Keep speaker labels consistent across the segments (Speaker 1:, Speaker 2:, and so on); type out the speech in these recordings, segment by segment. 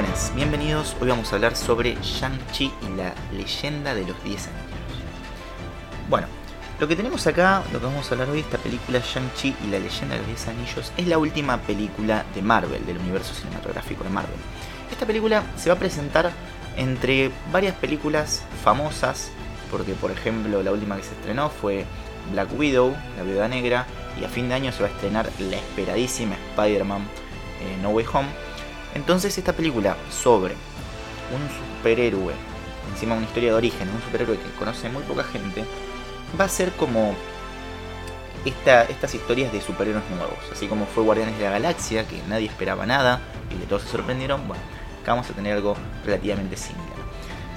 Speaker 1: Buenas, bienvenidos. Hoy vamos a hablar sobre Shang-Chi y la leyenda de los 10 anillos. Bueno, lo que tenemos acá, lo que vamos a hablar hoy, esta película Shang-Chi y la leyenda de los 10 anillos, es la última película de Marvel, del universo cinematográfico de Marvel. Esta película se va a presentar entre varias películas famosas, porque por ejemplo la última que se estrenó fue Black Widow, la viuda negra, y a fin de año se va a estrenar la esperadísima Spider-Man eh, No Way Home entonces esta película sobre un superhéroe, encima una historia de origen, un superhéroe que conoce muy poca gente, va a ser como estas historias de superhéroes nuevos. Así como fue Guardianes de la Galaxia, que nadie esperaba nada y que todos se sorprendieron, bueno, acá vamos a tener algo relativamente similar.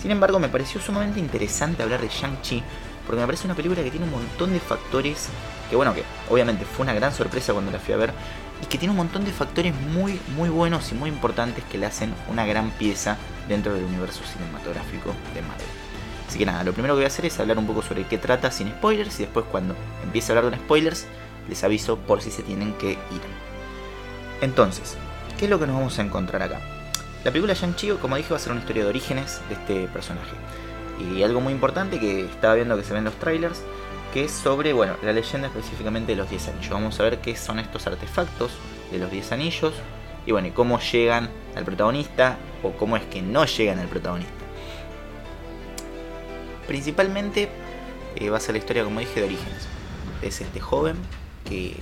Speaker 1: Sin embargo, me pareció sumamente interesante hablar de Shang-Chi, porque me parece una película que tiene un montón de factores, que bueno, que obviamente fue una gran sorpresa cuando la fui a ver, y que tiene un montón de factores muy, muy buenos y muy importantes que le hacen una gran pieza dentro del universo cinematográfico de Marvel. Así que nada, lo primero que voy a hacer es hablar un poco sobre qué trata sin spoilers y después cuando empiece a hablar de spoilers les aviso por si se tienen que ir. Entonces, ¿qué es lo que nos vamos a encontrar acá? La película Shang-Chi, como dije, va a ser una historia de orígenes de este personaje. Y algo muy importante que estaba viendo que se ven los trailers que es sobre, bueno, la leyenda específicamente de los 10 anillos. Vamos a ver qué son estos artefactos de los 10 anillos y bueno, y cómo llegan al protagonista o cómo es que no llegan al protagonista. Principalmente eh, va a ser la historia, como dije, de orígenes. Es este joven que,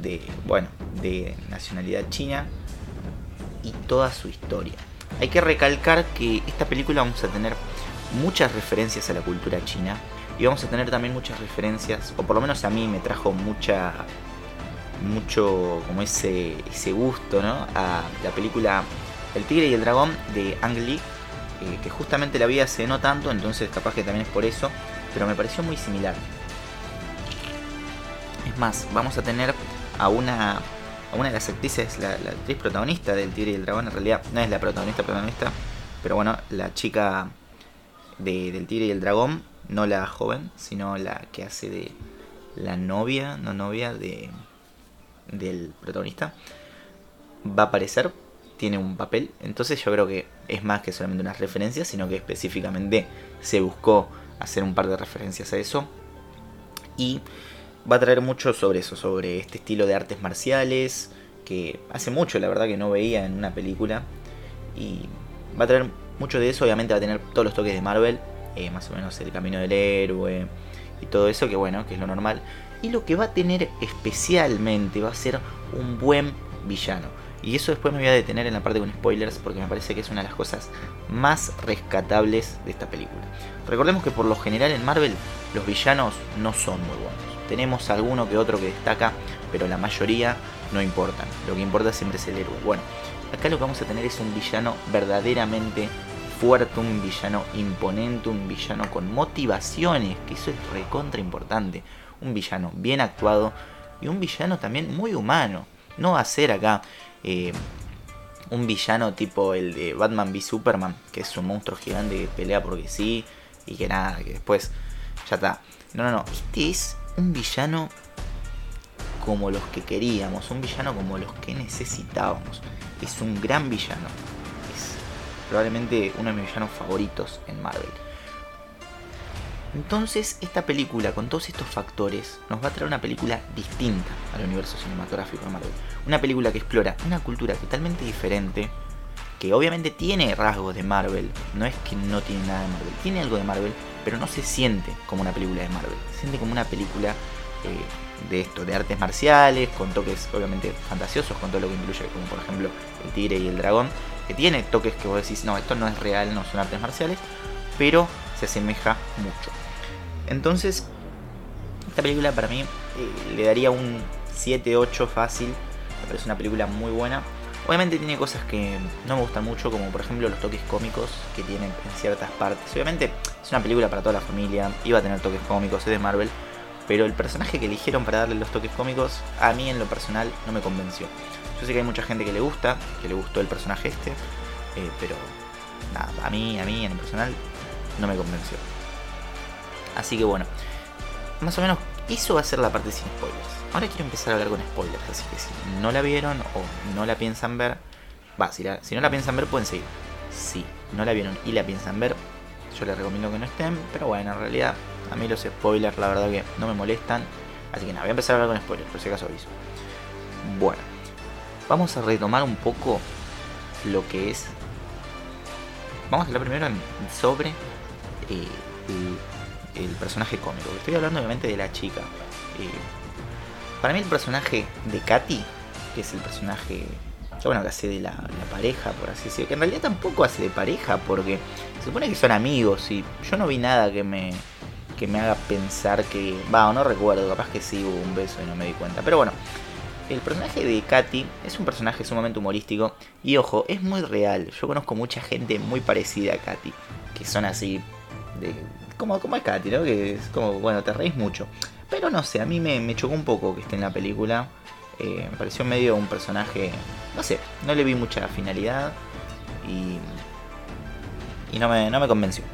Speaker 1: de, bueno, de nacionalidad china y toda su historia. Hay que recalcar que esta película vamos a tener muchas referencias a la cultura china y vamos a tener también muchas referencias, o por lo menos a mí me trajo mucha mucho como ese, ese gusto ¿no? a la película El tigre y el dragón de Ang Lee, eh, que justamente la vi hace no tanto, entonces capaz que también es por eso, pero me pareció muy similar. Es más, vamos a tener a una, a una de las actrices, la, actriz protagonista del tigre y el dragón, en realidad no es la protagonista protagonista, pero bueno, la chica de, del tigre y el dragón no la joven, sino la que hace de la novia, no novia de del protagonista, va a aparecer, tiene un papel, entonces yo creo que es más que solamente unas referencias, sino que específicamente se buscó hacer un par de referencias a eso. Y va a traer mucho sobre eso, sobre este estilo de artes marciales que hace mucho la verdad que no veía en una película. Y va a traer mucho de eso, obviamente va a tener todos los toques de Marvel, eh, más o menos el camino del héroe y todo eso, que bueno, que es lo normal. Y lo que va a tener especialmente va a ser un buen villano. Y eso después me voy a detener en la parte con spoilers porque me parece que es una de las cosas más rescatables de esta película. Recordemos que por lo general en Marvel los villanos no son muy buenos. Tenemos alguno que otro que destaca, pero la mayoría no importan. Lo que importa siempre es el héroe. Bueno, acá lo que vamos a tener es un villano verdaderamente fuerte, un villano imponente, un villano con motivaciones, que eso es recontra importante. Un villano bien actuado y un villano también muy humano. No va a ser acá eh, un villano tipo el de Batman v Superman, que es un monstruo gigante que pelea porque sí y que nada, que después ya está. No, no, no. Este es un villano como los que queríamos, un villano como los que necesitábamos. Es un gran villano probablemente uno de mis villanos favoritos en Marvel. Entonces, esta película, con todos estos factores, nos va a traer una película distinta al universo cinematográfico de Marvel. Una película que explora una cultura totalmente diferente, que obviamente tiene rasgos de Marvel. No es que no tiene nada de Marvel, tiene algo de Marvel, pero no se siente como una película de Marvel. Se siente como una película eh, de esto, de artes marciales, con toques obviamente fantasiosos, con todo lo que incluye, como por ejemplo el tigre y el dragón, que tiene toques que vos decís, no, esto no es real, no son artes marciales, pero se asemeja mucho. Entonces, esta película para mí eh, le daría un 7-8 fácil, me parece una película muy buena. Obviamente tiene cosas que no me gustan mucho, como por ejemplo los toques cómicos que tienen en ciertas partes. Obviamente es una película para toda la familia, iba a tener toques cómicos, es de Marvel, pero el personaje que eligieron para darle los toques cómicos, a mí en lo personal no me convenció. Yo sé que hay mucha gente que le gusta, que le gustó el personaje este, eh, pero nada, a mí, a mí en lo personal no me convenció. Así que bueno, más o menos eso va a ser la parte sin spoilers. Ahora quiero empezar a hablar con spoilers, así que si no la vieron o no la piensan ver, Va, si, si no la piensan ver, pueden seguir. Si no la vieron y la piensan ver, yo les recomiendo que no estén. Pero bueno, en realidad, a mí los spoilers, la verdad que no me molestan. Así que nada, voy a empezar a hablar con spoilers, por si acaso aviso. Bueno, vamos a retomar un poco lo que es. Vamos a hablar primero sobre eh, el, personaje cómico. Estoy hablando obviamente de la chica. Eh, para mí el personaje de Katy, que es el personaje bueno, que hace de la, pareja, por así decirlo, que en realidad tampoco hace de pareja, porque se supone que son amigos y yo no vi nada que me, que me haga pensar que, va, no recuerdo, capaz que sí hubo un beso y no me di cuenta, pero bueno, el personaje de Katy es un personaje sumamente humorístico y ojo, es muy real. Yo conozco mucha gente muy parecida a Katy, que son así, de, como, como es Katy, ¿no? Que es como, bueno, te reís mucho. Pero no sé, a mí me, chocó un poco que esté en la película. Eh, me pareció medio un personaje, no sé, no le vi mucha finalidad y, y no, me, no me convenció.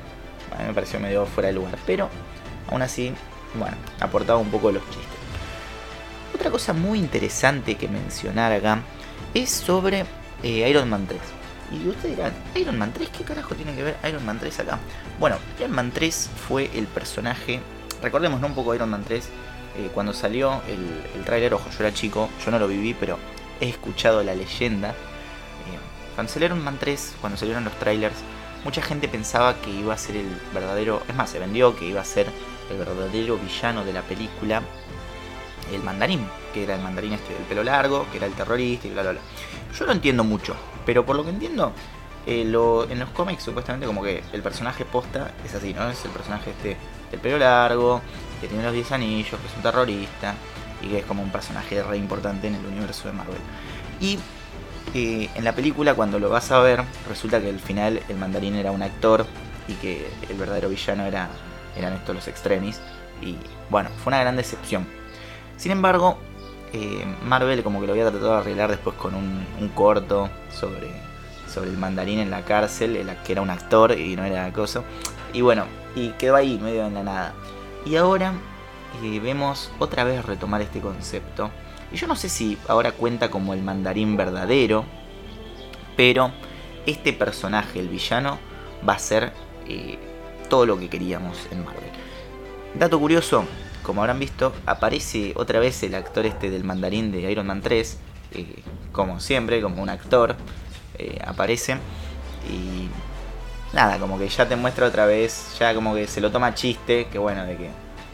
Speaker 1: A mí me pareció medio fuera de lugar, pero aún así, bueno, aportaba un poco los chistes. Otra cosa muy interesante que mencionar acá es sobre eh, Iron Man 3. Y ustedes dirán, Iron Man 3, ¿qué carajo tiene que ver Iron Man 3 acá? Bueno, Iron Man 3 fue el personaje, recordemos un poco Iron Man 3, eh, cuando salió el, el tráiler, ojo, yo era chico, yo no lo viví, pero he escuchado la leyenda. Eh, cuando salió Iron Man 3, cuando salieron los trailers, mucha gente pensaba que iba a ser el verdadero, es más, se vendió que iba a ser el verdadero villano de la película el mandarín, que era el mandarín este del pelo largo, que era el terrorista y bla bla bla. Yo no entiendo mucho, pero por lo que entiendo, eh, en los cómics supuestamente como que el personaje posta es así, ¿no? Es el personaje este del pelo largo, que tiene los 10 anillos, que es un terrorista y que es como un personaje re importante en el universo de Marvel. Y en la película cuando lo vas a ver, resulta que al final el mandarín era un actor y que el verdadero villano era, eran estos los extremis. Y bueno, fue una gran decepción sin embargo, eh, Marvel como que lo había tratado de arreglar después con un, corto sobre, sobre el mandarín en la cárcel, el, que era un actor y no era acoso. Y bueno, y quedó ahí, medio en la nada. Y ahora eh, vemos otra vez retomar este concepto. Y yo no sé si ahora cuenta como el mandarín verdadero, pero este personaje, el villano, va a ser eh, todo lo que queríamos en Marvel. Dato curioso, como habrán visto, aparece otra vez el actor este del mandarín de Iron Man 3, eh, como siempre, como un actor, eh, aparece y nada, como que ya te muestra otra vez, ya como que se lo toma chiste, que bueno, de que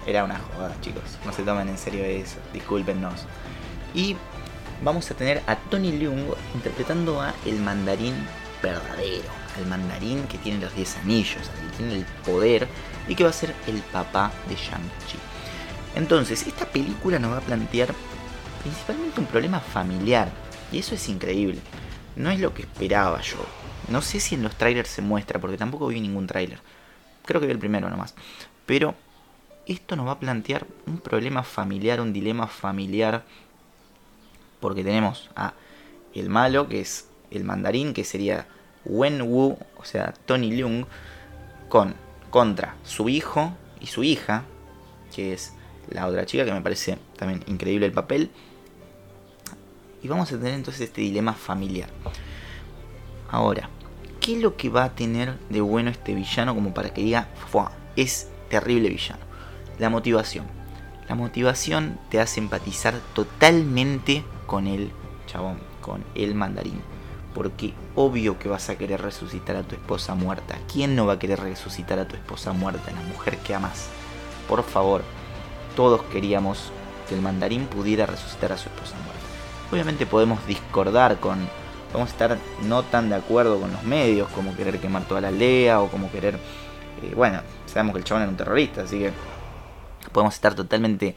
Speaker 1: era una joda, chicos, no se tomen en serio eso, discúlpenos. Y vamos a tener a Tony Leung interpretando a el mandarín verdadero, al mandarín que tiene los 10 anillos, que tiene el poder y que va a ser el papá de Shang-Chi. Entonces, esta película nos va a plantear principalmente un problema familiar. Y eso es increíble. No es lo que esperaba yo. No sé si en los trailers se muestra, porque tampoco vi ningún trailer. Creo que vi el primero nomás. Pero esto nos va a plantear un problema familiar, un dilema familiar. Porque tenemos a el malo, que es el mandarín, que sería Wen Wu, o sea, Tony Leung, con, contra su hijo y su hija, que es la otra chica, que me parece también increíble el papel. Y vamos a tener entonces este dilema familiar. Ahora, ¿qué es lo que va a tener de bueno este villano como para que diga, es terrible villano? La motivación. La motivación te hace empatizar totalmente con el chabón, con el mandarín. Porque obvio que vas a querer resucitar a tu esposa muerta. ¿Quién no va a querer resucitar a tu esposa muerta, la mujer que amas? Por favor, todos queríamos que el mandarín pudiera resucitar a su esposa muerta. Obviamente podemos discordar con, podemos estar no tan de acuerdo con los medios, como querer quemar toda la aldea o como querer, eh, bueno, sabemos que el chabón era un terrorista, así que podemos estar totalmente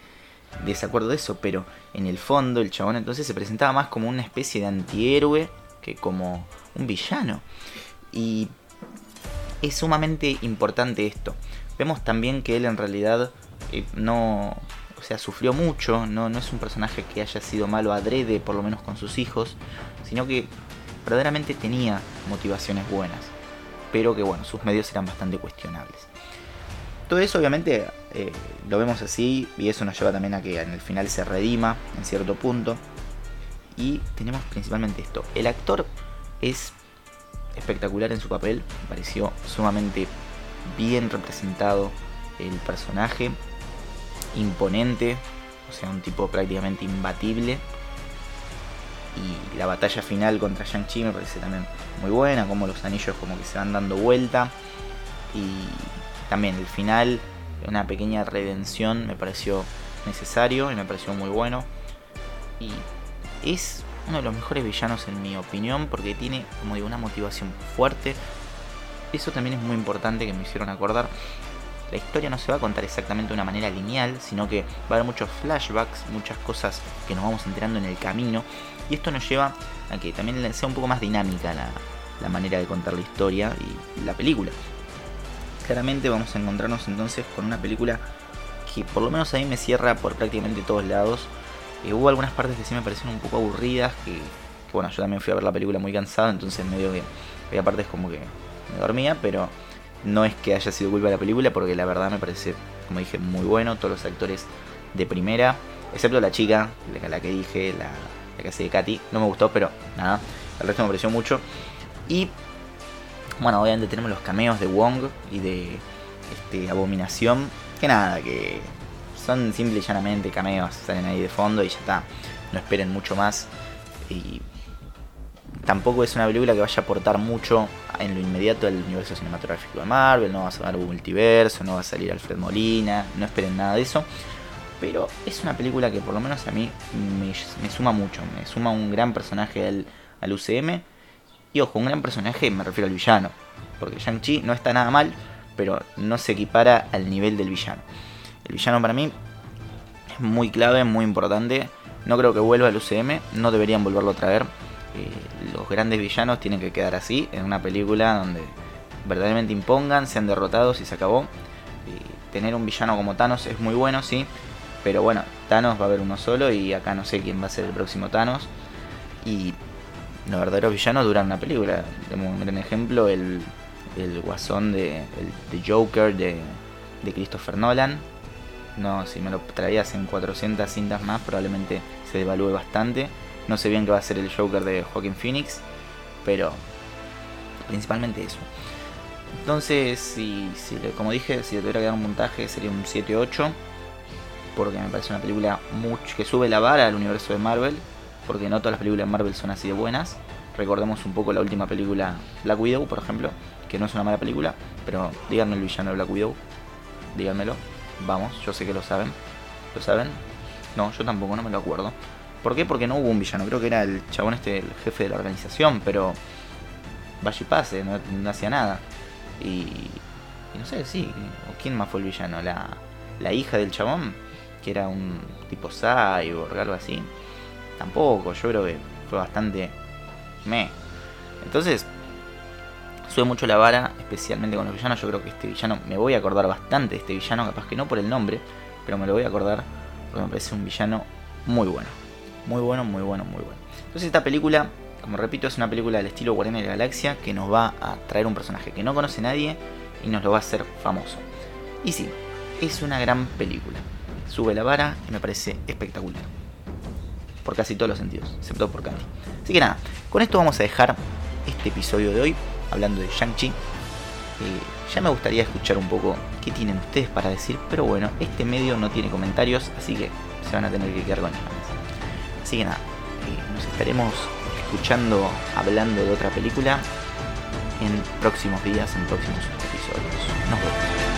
Speaker 1: desacuerdo de eso, pero en el fondo el chabón entonces se presentaba más como una especie de antihéroe que como un villano. Y es sumamente importante esto. Vemos también que él en realidad no, o sea, sufrió mucho, no, no es un personaje que haya sido malo adrede, por lo menos con sus hijos, sino que verdaderamente tenía motivaciones buenas, pero que bueno, sus medios eran bastante cuestionables. Todo eso obviamente eh, lo vemos así y eso nos lleva también a que en el final se redima en cierto punto. Y tenemos principalmente esto. El actor es espectacular en su papel, me pareció sumamente bien representado el personaje, imponente, o sea, un tipo prácticamente imbatible. Y la batalla final contra Shang-Chi me parece también muy buena, como los anillos como que se van dando vuelta. Y también el final, una pequeña redención, me pareció necesario y me pareció muy bueno. Y es uno de los mejores villanos en mi opinión porque tiene, como digo, una motivación fuerte. Eso también es muy importante que me hicieron acordar. La historia no se va a contar exactamente de una manera lineal, sino que va a haber muchos flashbacks, muchas cosas que nos vamos enterando en el camino. Y esto nos lleva a que también sea un poco más dinámica la, la manera de contar la historia y la película. Claramente vamos a encontrarnos entonces con una película que por lo menos a mí me cierra por prácticamente todos lados eh, hubo algunas partes que sí me parecieron un poco aburridas, que, bueno, yo también fui a ver la película muy cansado, entonces medio que había partes como que me dormía, pero no es que haya sido culpa de la película, porque la verdad me parece, como dije, muy bueno, todos los actores de primera, excepto la chica, la, que dije, la, la que hace Katy, no me gustó, pero nada, el resto me pareció mucho. Y bueno, obviamente tenemos los cameos de Wong y de este, Abominación, que nada, que son simple y llanamente cameos, salen ahí de fondo y ya está. No esperen mucho más. Y tampoco es una película que vaya a aportar mucho en lo inmediato al universo cinematográfico de Marvel. No va a salir un multiverso, no va a salir Alfred Molina, no esperen nada de eso. Pero es una película que por lo menos a mí me, suma mucho, me suma un gran personaje al, al UCM. Y ojo, un gran personaje me refiero al villano. Porque Shang-Chi no está nada mal, pero no se equipara al nivel del villano. El villano para mí es muy clave, muy importante. No creo que vuelva al UCM, no deberían volverlo a traer. Eh, los grandes villanos tienen que quedar así, en una película donde verdaderamente impongan, sean derrotados y se acabó. Eh, tener un villano como Thanos es muy bueno, sí, pero bueno, Thanos va a haber uno solo y acá no sé quién va a ser el próximo Thanos. Y los verdaderos villanos duran una película. Tenemos un gran ejemplo, el, el guasón de, el, Joker de, de Christopher Nolan, no, si me lo traías en 400 cintas más, probablemente se devalúe bastante. No sé bien qué va a ser el Joker de Joaquin Phoenix, pero principalmente eso. Entonces, si, como dije, si le tuviera que dar un montaje sería un 7-8, porque me parece una película mucho, que sube la vara al universo de Marvel, porque no todas las películas de Marvel son así de buenas. Recordemos un poco la última película Black Widow, por ejemplo, que no es una mala película, pero díganme el villano de Black Widow, díganmelo. Vamos, yo sé que lo saben. ¿Lo saben? No, yo tampoco, no me lo acuerdo. ¿Por qué? Porque no hubo un villano. Creo que era el chabón este, el jefe de la organización, pero. Vaya y pase, no, hacía nada. Y, no sé, sí. ¿Quién más fue el villano? La, la hija del chabón, que era un tipo cyborg, algo así. Tampoco, yo creo que fue bastante. Me. Entonces, sube mucho la vara, especialmente con los villanos. Yo creo que este villano, me voy a acordar bastante de este villano, capaz que no por el nombre, pero me lo voy a acordar porque me parece un villano muy bueno. Muy bueno, muy bueno, muy bueno. Entonces esta película, como repito, es una película del estilo Guardián de la Galaxia que nos va a traer un personaje que no conoce nadie y nos lo va a hacer famoso. Y sí, es una gran película. Sube la vara y me parece espectacular. Por casi todos los sentidos, excepto por Katy. Así que nada, con esto vamos a dejar este episodio de hoy hablando de Shang-Chi. Eh, ya me gustaría escuchar un poco qué tienen ustedes para decir, pero bueno, este medio no tiene comentarios, así que se van a tener que quedar con ellos. Así que nada, eh, nos estaremos escuchando hablando de otra película en próximos días, en próximos episodios. Nos vemos.